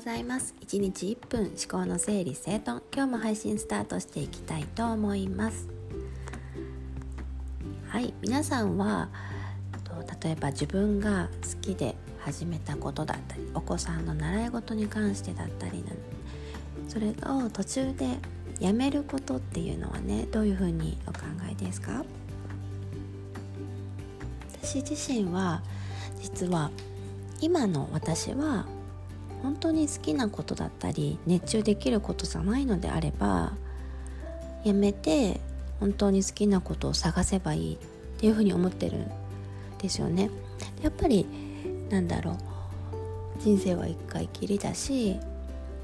ございます。1日1分思考の整理整頓。今日も配信スタートしていきたいと思います。はい皆さんは例えば自分が好きで始めたことだったりお子さんの習い事に関してだったりそれを途中でやめることっていうのはねどういうふうにお考えですか？私自身は実は今の私は本当に好きなことだったり熱中できることじゃないのであればやめて本当に好きなことを探せばいいっていうふうに思ってるんですよね。やっぱりなんだろう人生は一回きりだし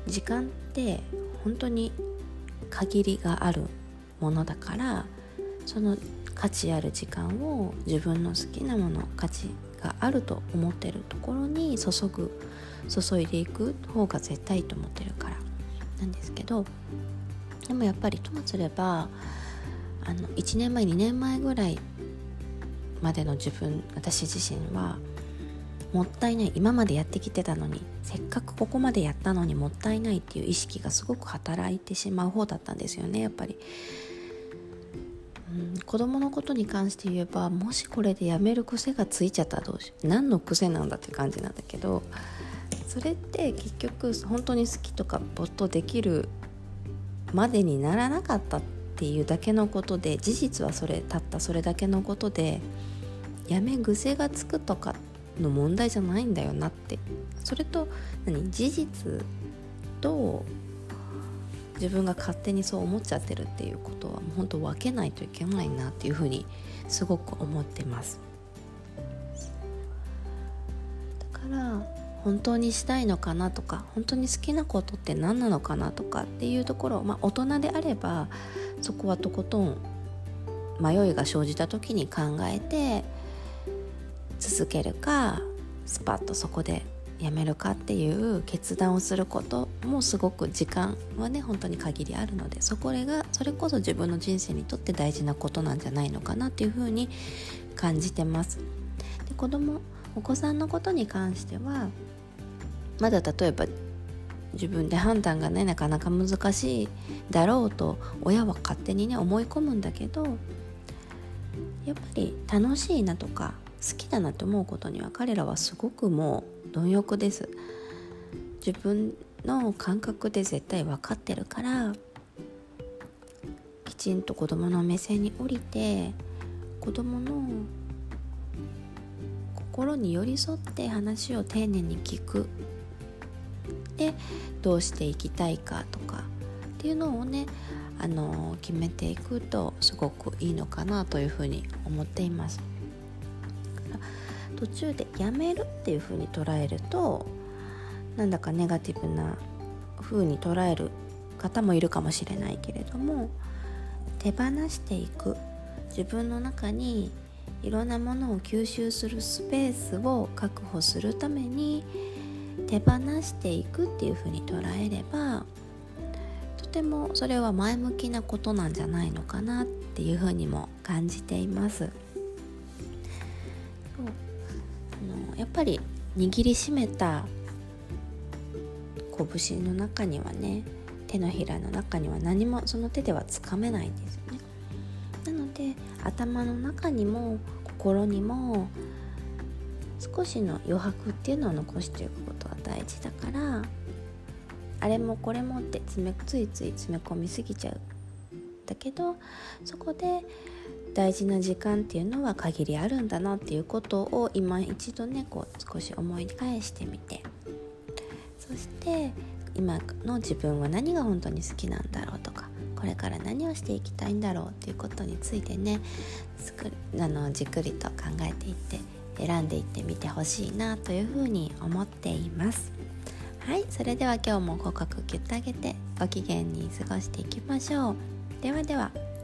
時間って本当に限りがあるものだからその価値ある時間を自分の好きなもの価値があると思ってるところに注ぐ注いでいく方が絶対いいと思ってるからなんですけどでもやっぱりともすればあの1年前2年前ぐらいまでの自分私自身はもったいない今までやってきてたのにせっかくここまでやったのにもったいないっていう意識がすごく働いてしまう方だったんですよねやっぱり。うん、子供のことに関して言えばもしこれでやめる癖がついちゃったらどうしよう。何の癖なんだって感じなんだけどそれって結局本当に好きとか没頭できるまでにならなかったっていうだけのことで事実はそれたったそれだけのことでやめ癖がつくとかの問題じゃないんだよなって。それと何？事実と自分が勝手にそう思っちゃってるっていうことはもう本当分けないといけないなっていうふうにすごく思ってます。だから本当にしたいのかなとか本当に好きなことって何なのかなとかっていうところまあ大人であればそこはとことん迷いが生じた時に考えて続けるかスパッとそこでやめるかっていう決断をすることもすごく時間はね本当に限りあるのでそこがそれこそ自分の人生にとって大事なことなんじゃないのかなっていうふうに感じてます。で子供お子さんのことに関してはまだ例えば自分で判断がねなかなか難しいだろうと親は勝手にね思い込むんだけどやっぱり楽しいなとか好きだなと思うことには彼らはすごくもう貪欲です自分の感覚で絶対分かってるからきちんと子供の目線に降りて子供の心に寄り添って話を丁寧に聞くでどうしていきたいかとかっていうのをねあの決めていくとすごくいいのかなというふうに思っています。途中でやめるっていうふうに捉えるとなんだかネガティブな風に捉える方もいるかもしれないけれども手放していく自分の中にいろんなものを吸収するスペースを確保するために手放していくっていうふうに捉えればとてもそれは前向きなことなんじゃないのかなっていうふうにも感じています。やっぱり握りしめた拳の中にはね手のひらの中には何もその手ではつかめないんですよね。なので頭の中にも心にも少しの余白っていうのを残していくことが大事だからあれもこれもって詰めついつい詰め込みすぎちゃうだけどそこで大事な時間っていうのは限りあるんだなっていうことを今一度ねこう少し思い返してみて。そして今の自分は何が本当に好きなんだろうとかこれから何をしていきたいんだろうっていうことについてねあのじっくりと考えていって選んでいってみてほしいなというふうに思っています。はいそれでは今日も口角ギュッと上げてご機嫌に過ごしていきましょう。ではでは。